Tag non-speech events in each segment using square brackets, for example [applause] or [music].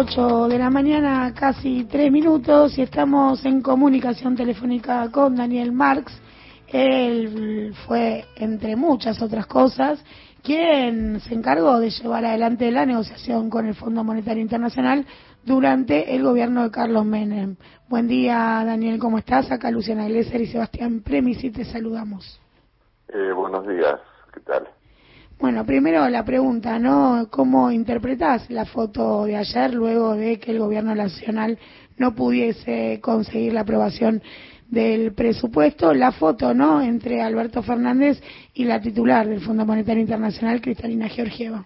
8 de la mañana, casi 3 minutos, y estamos en comunicación telefónica con Daniel Marx. Él fue, entre muchas otras cosas, quien se encargó de llevar adelante la negociación con el Fondo Monetario Internacional durante el gobierno de Carlos Menem. Buen día, Daniel, ¿cómo estás? Acá Luciana Glesser y Sebastián Premisi te saludamos. Eh, buenos días, ¿qué tal? Bueno, primero la pregunta, ¿no? ¿Cómo interpretás la foto de ayer luego de que el gobierno nacional no pudiese conseguir la aprobación del presupuesto? La foto, ¿no? Entre Alberto Fernández y la titular del Fondo Monetario Internacional, Cristalina Georgieva.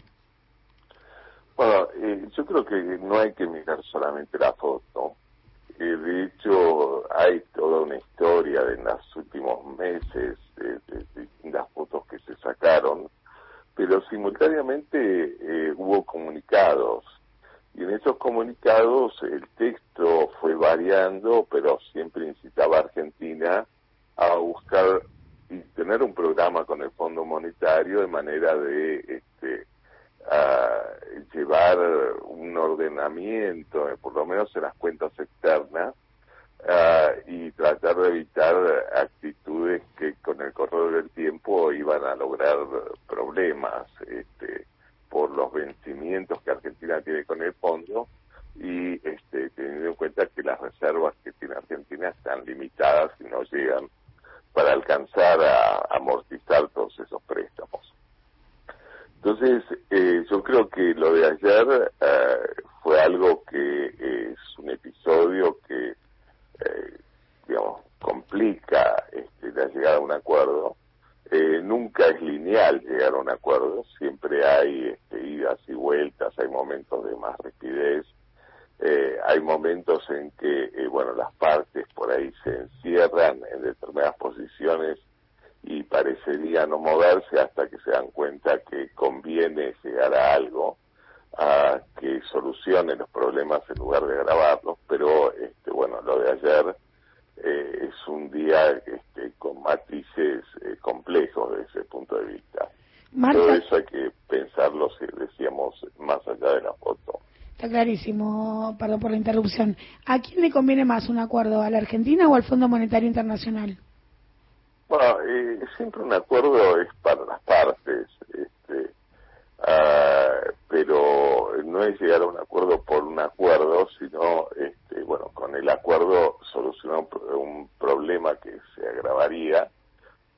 Bueno, eh, yo creo que no hay que mirar solamente la foto. Eh, de hecho, hay toda una historia de en los últimos meses de, las fotos que se sacaron pero simultáneamente eh, hubo comunicados. Y en esos comunicados el texto fue variando, pero siempre incitaba a Argentina a buscar y tener un programa con el Fondo Monetario de manera de este, llevar un ordenamiento, eh, por lo menos en las cuentas externas, y tratar de evitar actitudes que con el correr del tiempo iban a lograr problemas este, por los vencimientos que Argentina tiene con el fondo y este, teniendo en cuenta que las reservas que tiene Argentina están limitadas y no llegan para alcanzar a amortizar todos esos préstamos. Entonces, eh, yo creo que lo de ayer eh, fue algo que es un episodio que eh, digamos, complica este, la llegada a un acuerdo. Eh, nunca es lineal llegar a un acuerdo, siempre hay este, idas y vueltas, hay momentos de más rapidez, eh, hay momentos en que, bueno, las partes por ahí se encierran en determinadas posiciones y parecería no moverse hasta que se dan cuenta que conviene llegar a algo a que solucione los problemas en lugar de agravarlos, pero este, lo de ayer eh, es un día este, con matices eh, complejos desde ese punto de vista. Todo eso hay que pensarlo, si decíamos, más allá de la foto. Está clarísimo, perdón por la interrupción. ¿A quién le conviene más un acuerdo, a la Argentina o al Fondo Monetario Internacional? Bueno, eh, siempre un acuerdo es para las partes. Este, uh, pero no es llegar a un acuerdo por un acuerdo, sino, este, bueno, con el acuerdo solucionar un, problema que se agravaría,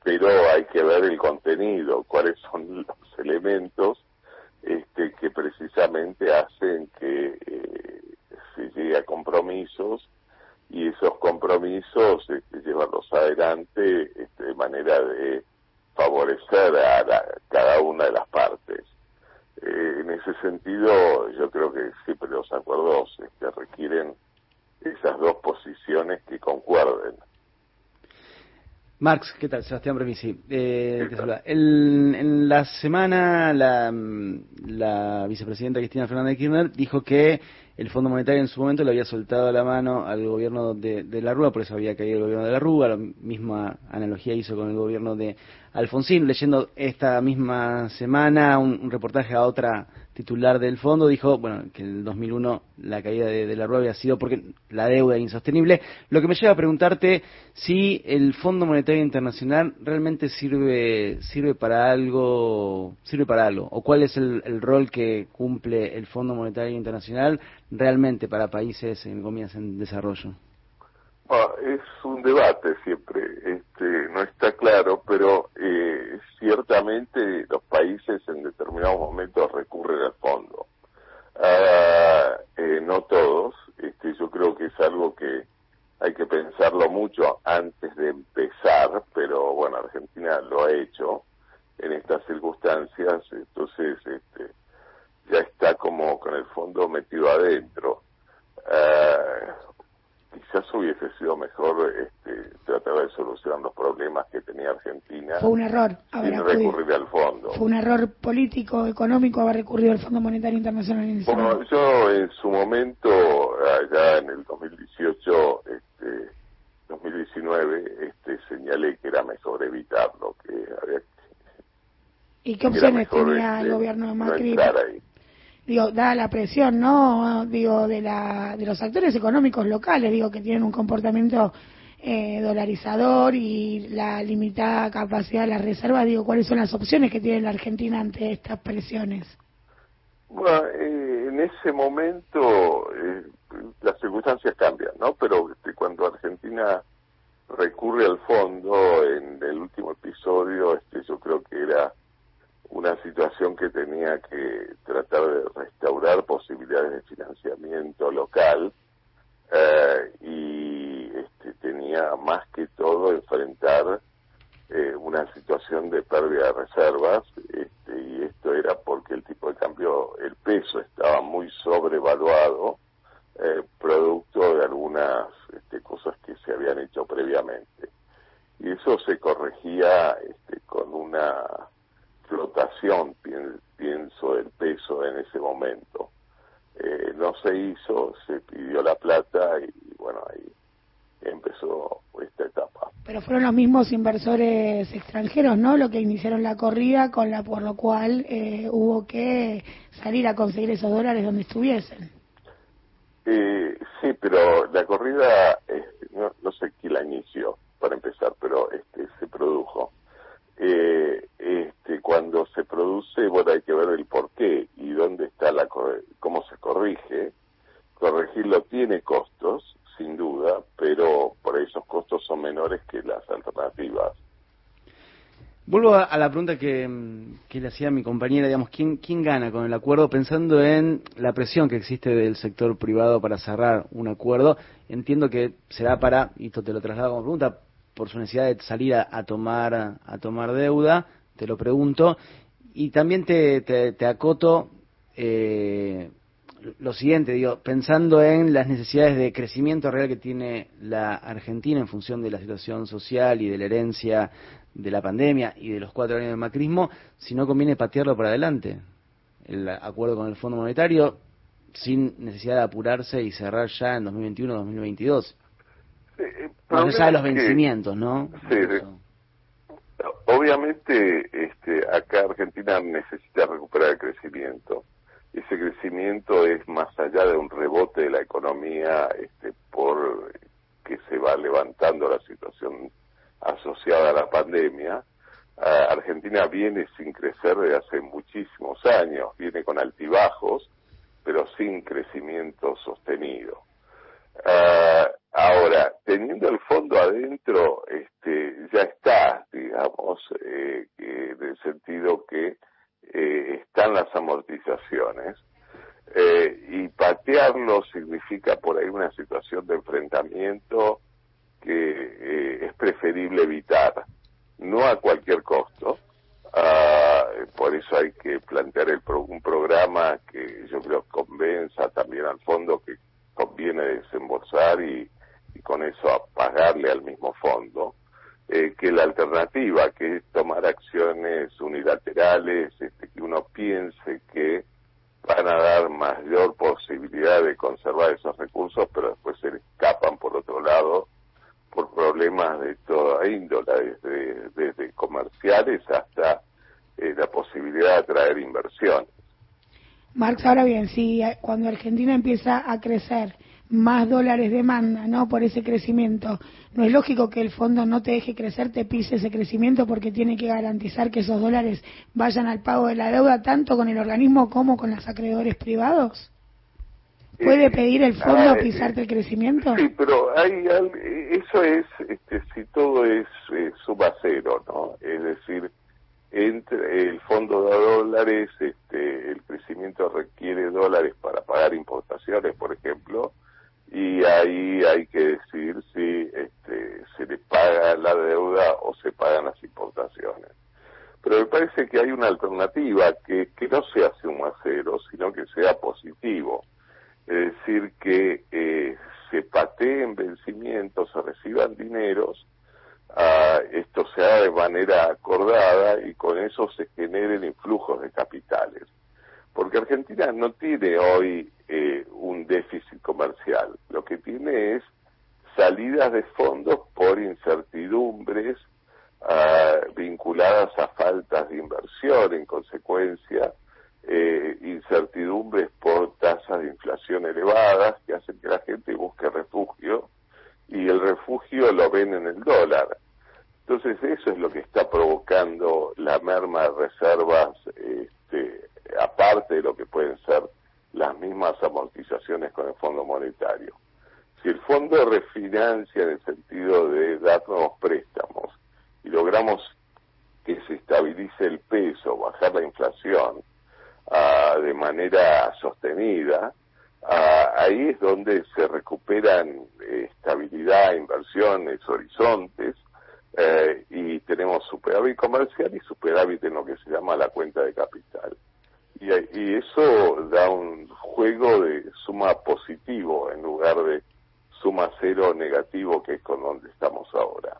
pero hay que ver el contenido, cuáles son [laughs] los elementos este, que precisamente hacen que eh, se llegue a compromisos y esos compromisos este, llevarlos adelante este, de manera de favorecer a cada una de las partes. Eh, en ese sentido, yo creo que siempre los acuerdos este, requieren esas dos posiciones que concuerden. Marx, ¿qué tal? Sebastián Bremisi. Eh, en la semana, la, la vicepresidenta Cristina Fernández de Kirchner dijo que el Fondo Monetario en su momento le había soltado la mano al gobierno de, de, la Rúa, por eso había caído el gobierno de la Rúa, la misma analogía hizo con el gobierno de Alfonsín, leyendo esta misma semana un, reportaje a otra titular del fondo, dijo, bueno, que en el 2001 la caída de, la Rúa había sido porque la deuda era insostenible, lo que me lleva a preguntarte si el Fondo Monetario Internacional realmente sirve, sirve para algo, sirve para algo, o cuál es el, el rol que cumple el Fondo Monetario Internacional realmente para países en comillas en desarrollo? es un debate siempre, este, no está claro, pero eh, ciertamente los países en determinados momentos recurren al fondo. Ah, eh, no todos, este, yo creo que es algo que hay que pensarlo mucho antes de empezar, pero bueno, Argentina lo ha hecho en estas circunstancias, entonces este, ya está como con el fondo metido adentro. Eh, quizás hubiese sido mejor este, tratar de solucionar los problemas que tenía Argentina. Fue un error. Sin recurrir al fondo. Fue un error político, económico haber recurrido al Fondo Monetario Internacional en bueno, Yo en su momento, allá en el 2018, este, 2019, este, señalé que era mejor evitarlo, que había ¿Y qué opciones tenía el este, gobierno de Macri? digo, dada la presión, ¿no? Digo, de, la, de los actores económicos locales, digo, que tienen un comportamiento eh, dolarizador y la limitada capacidad de la reserva, digo, ¿cuáles son las opciones que tiene la Argentina ante estas presiones? Bueno, eh, en ese momento eh, las circunstancias cambian, ¿no? Pero este, cuando Argentina recurre al fondo en el último episodio, este, yo creo que era una situación que tenía que tratar de restaurar posibilidades de financiamiento local eh, y este, tenía más que todo enfrentar eh, una situación de pérdida de reservas este, y esto era porque el tipo de cambio, el peso estaba muy sobrevaluado eh, producto de algunas este, cosas que se habían hecho previamente. Y eso se corregía este, con una flotación, pienso, del peso en ese momento. Eh, no se hizo, se pidió la plata y bueno, ahí empezó esta etapa. Pero fueron los mismos inversores extranjeros, ¿no? Lo que iniciaron la corrida, con la por lo cual eh, hubo que salir a conseguir esos dólares donde estuviesen. Eh, sí, pero la corrida, no, no sé quién la inició, para empezar, pero este se produjo. Eh, este, cuando se produce, bueno, hay que ver el por qué y dónde está la, cómo se corrige. Corregirlo tiene costos, sin duda, pero por esos costos son menores que las alternativas. Vuelvo a, la pregunta que, le hacía mi compañera, digamos, ¿quién, ¿quién gana con el acuerdo? Pensando en la presión que existe del sector privado para cerrar un acuerdo, entiendo que será para, y esto te lo traslado como pregunta, por su necesidad de salir a, tomar a tomar deuda, te lo pregunto, y también te, te, acoto eh, lo siguiente, digo, pensando en las necesidades de crecimiento real que tiene la Argentina en función de la situación social y de la herencia de la pandemia y de los cuatro años de macrismo, si no conviene patearlo para adelante. El acuerdo con el Fondo Monetario sin necesidad de apurarse y cerrar ya en 2021-2022. Eh, Más allá de los vencimientos, ¿no? Sí, obviamente este, acá Argentina necesita recuperar el crecimiento. Ese crecimiento es más allá de un rebote de la economía este, por que se va levantando la situación asociada a la pandemia. Argentina viene sin crecer desde hace muchísimos años, viene con altibajos, pero sin crecimiento sostenido. Ah, ahora, teniendo el fondo adentro, este, ya está, digamos, eh, en el sentido que eh, están las amortizaciones. Eh, y patearlo significa por ahí una situación de enfrentamiento que es preferible evitar, no a cualquier costo. Ah, por eso hay que plantear el un programa que yo creo convenza también al fondo que conviene desembolsar y, con eso pagarle al mismo fondo, eh, que la alternativa, que es tomar acciones unilaterales, este, que uno piense que van a dar mayor posibilidad de conservar esos recursos, pero después se escapan por otro lado por problemas de toda índole, desde, comerciales hasta eh, la posibilidad de atraer inversión. Marx, ahora bien, si eh, cuando Argentina empieza a crecer, más dólares demanda, ¿no? Por ese crecimiento. No es lógico que el fondo no te deje crecer, te pise ese crecimiento porque tiene que garantizar que esos dólares vayan al pago de la deuda tanto con el organismo como con los acreedores privados. ¿Puede eh, pedir el fondo ah, pisarte el crecimiento? Sí, pero hay, eso es, este, si todo es eh, suma cero, ¿no? Es decir, entre el fondo de dólares, este, el crecimiento requiere dólares para pagar importaciones, por ejemplo, y ahí hay que decidir si este, se le paga la deuda o se pagan las importaciones. Pero me parece que hay una alternativa que, que no sea suma cero, sino que sea positivo. Es decir, que eh, se pateen vencimientos, se reciban dineros esto se haga de manera acordada y con eso se generen influjos de capitales. Porque Argentina no tiene hoy eh, un déficit comercial, tiene es salidas de fondos por incertidumbres ah, vinculadas a faltas de inversión en consecuencia eh, incertidumbres por tasas de inflación elevadas que hacen que la gente busque refugio y el refugio lo ven en el dólar. Entonces eso es lo que está provocando la merma de reservas, este, aparte de lo que pueden ser las mismas amortizaciones con el Fondo Monetario. Si el fondo refinancia en el sentido de dar nuevos préstamos y logramos que se estabilice el peso, bajar la inflación uh, de manera sostenida, uh, ahí es donde se recuperan eh, estabilidad, inversiones, horizontes, eh, y tenemos superávit comercial y superávit en lo que se llama la cuenta de capital. Y eso da un juego de suma positivo en lugar de suma cero negativo que es con donde estamos ahora.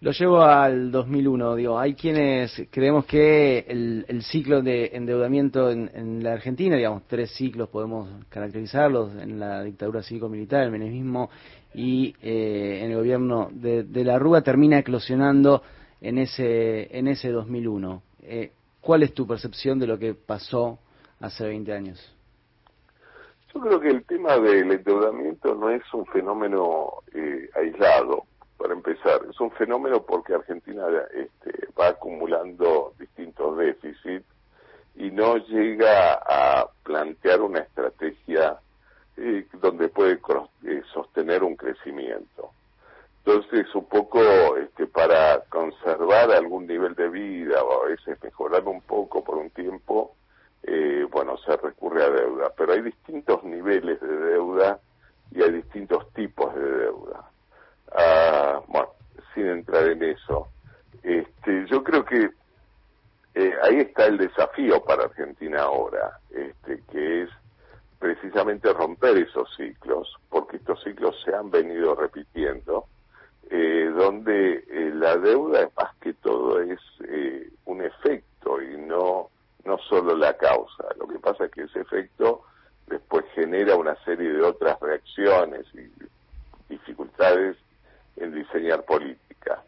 Lo llevo al 2001, digo, hay quienes creemos que el, el ciclo de endeudamiento en, en, la Argentina, digamos, tres ciclos podemos caracterizarlos, en la dictadura cívico-militar, el menemismo y eh, en el gobierno de, de, la Rúa, termina eclosionando en ese, en ese 2001. Eh, ¿Cuál es tu percepción de lo que pasó hace 20 años? Yo creo que el tema del endeudamiento no es un fenómeno eh, aislado para empezar, es un fenómeno porque Argentina este, va acumulando distintos déficits y no llega a plantear una estrategia eh, donde puede eh, sostener un crecimiento. Entonces, un poco este, para conservar algún nivel de vida o a veces mejorar un poco por un tiempo, eh, bueno, se recurre a deuda. Pero hay distintos niveles de deuda y hay distintos tipos de deuda. Uh, bueno, sin entrar en eso, este, yo creo que eh, ahí está el desafío para Argentina ahora, este, que es precisamente romper esos ciclos, porque estos ciclos se han venido repitiendo, eh, donde eh, la deuda más que todo es un efecto y no no solo la causa. Pasa que ese efecto después genera una serie de otras reacciones y dificultades en diseñar política.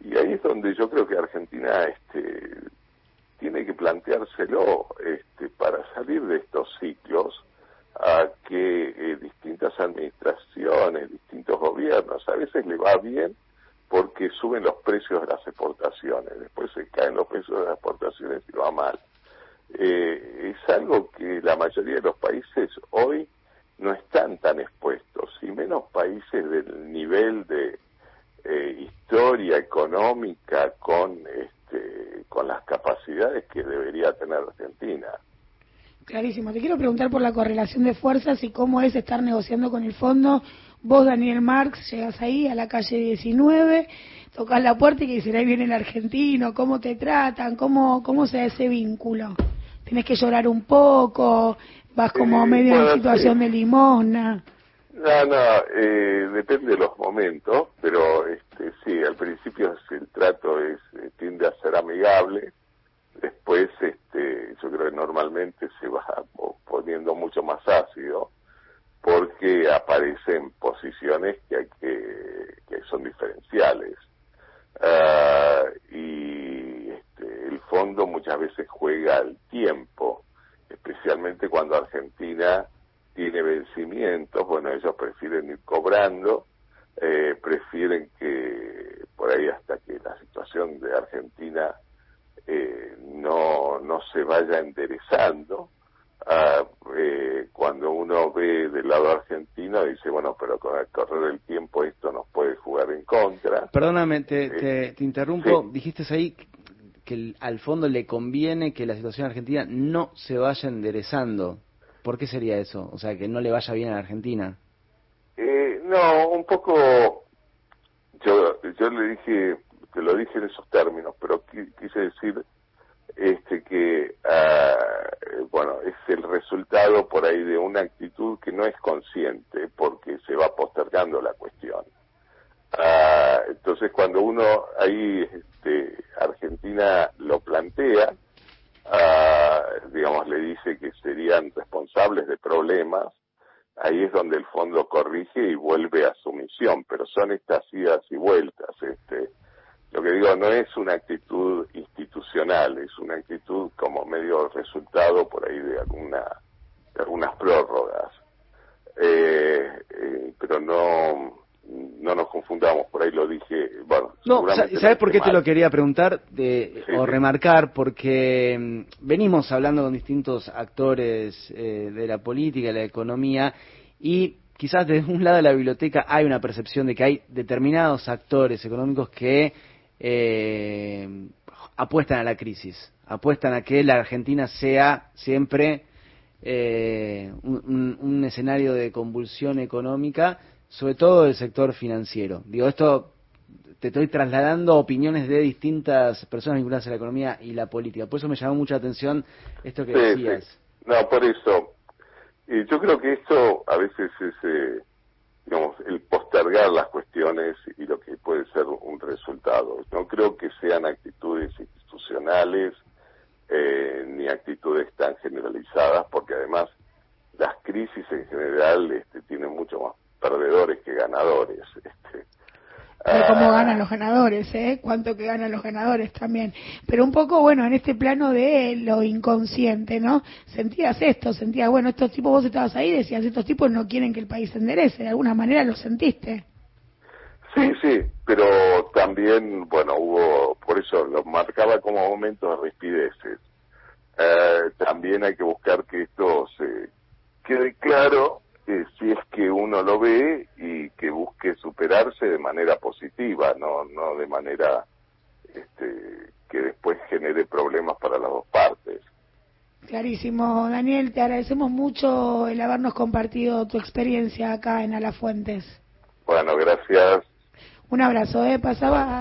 Y ahí es donde yo creo que Argentina este, tiene que planteárselo este, para salir de estos ciclos a que eh, distintas administraciones, distintos gobiernos, a veces le va bien porque suben los precios de las exportaciones, después se caen los precios de las exportaciones y va mal. Eh, es algo que la mayoría de los países hoy no están tan expuestos, y menos países del nivel de eh, historia económica con, este, con las capacidades que debería tener Argentina. Clarísimo. Te quiero preguntar por la correlación de fuerzas y cómo es estar negociando con el fondo. Vos, Daniel Marx, llegas ahí a la calle 19, tocas la puerta y que dicen, ahí viene el argentino, cómo te tratan, cómo, cómo se da ese vínculo. Tienes que llorar un poco, vas como medio bueno, en situación sí. de limosna. No, no, eh, depende de los momentos, pero este, sí, al principio el trato es eh, tiende a ser amigable, después este, yo creo que normalmente se va po- poniendo mucho más ácido porque aparecen posiciones que hay que, que son diferenciales. Ah, y este, el fondo muchas veces juega al tiempo, Tiene vencimientos, bueno, ellos prefieren ir cobrando, eh, prefieren que por ahí hasta que la situación de Argentina eh, no, no se vaya enderezando. Ah, eh, cuando uno ve del lado argentino dice, bueno, pero con el correr del tiempo esto nos puede jugar en contra. Perdóname, te, Eh, te, te interrumpo. sí. Dijiste ahí que al fondo le conviene que la situación argentina no se vaya enderezando. ¿Por qué sería eso? O sea, que no le vaya bien a la Argentina. Eh, no, un poco, yo, yo le dije, te lo dije en esos términos, pero qui- quise decir este que, ah, eh, bueno, es el resultado por ahí de una actitud que no es consciente porque se va postergando la cuestión. Ah, entonces cuando uno ahí, este, Argentina lo plantea, ah, digamos, le dice que serían responsables de problemas, ahí es donde el fondo corrige y vuelve a su misión, pero son estas idas y vueltas, este, lo que digo no es una actitud institucional, es una actitud como medio resultado por ahí de alguna de algunas prórrogas. Eh, eh, pero no no nos confundamos, por ahí lo dije, bueno. No, ¿sabes por qué te lo quería preguntar de, o remarcar? Porque mm, venimos hablando con distintos actores eh, de la política, de la economía, y quizás desde un lado de la biblioteca hay una percepción de que hay determinados actores económicos que eh, apuestan a la crisis, apuestan a que la Argentina sea siempre eh, un, escenario de convulsión económica, sobre todo del sector financiero. Digo, esto te estoy trasladando opiniones de distintas personas vinculadas a la economía y la política. Por eso me llamó mucha atención esto que decías. No, por eso. Y yo creo que esto a veces es, eh, digamos, el postergar las cuestiones y lo que puede ser un resultado. No creo que sean actitudes institucionales eh, ni actitudes tan generalizadas, porque además las crisis en general este, tienen mucho más perdedores que ganadores. Este. De cómo ah, ganan los ganadores, ¿eh? Cuánto que ganan los ganadores también. Pero un poco, bueno, en este plano de lo inconsciente, ¿no? Sentías esto, sentías, bueno, estos tipos, vos estabas ahí, decías, estos tipos no quieren que el país se enderece, de alguna manera lo sentiste. Sí, sí, pero también, bueno, hubo, por eso lo marcaba como momentos de rispideces. Eh, también hay que buscar que esto se quede claro si es que uno lo ve y que busque superarse de manera positiva, no, no de manera este, que después genere problemas para las dos partes. Clarísimo, Daniel, te agradecemos mucho el habernos compartido tu experiencia acá en Alafuentes. Bueno, gracias. Un abrazo, ¿eh? Pasaba.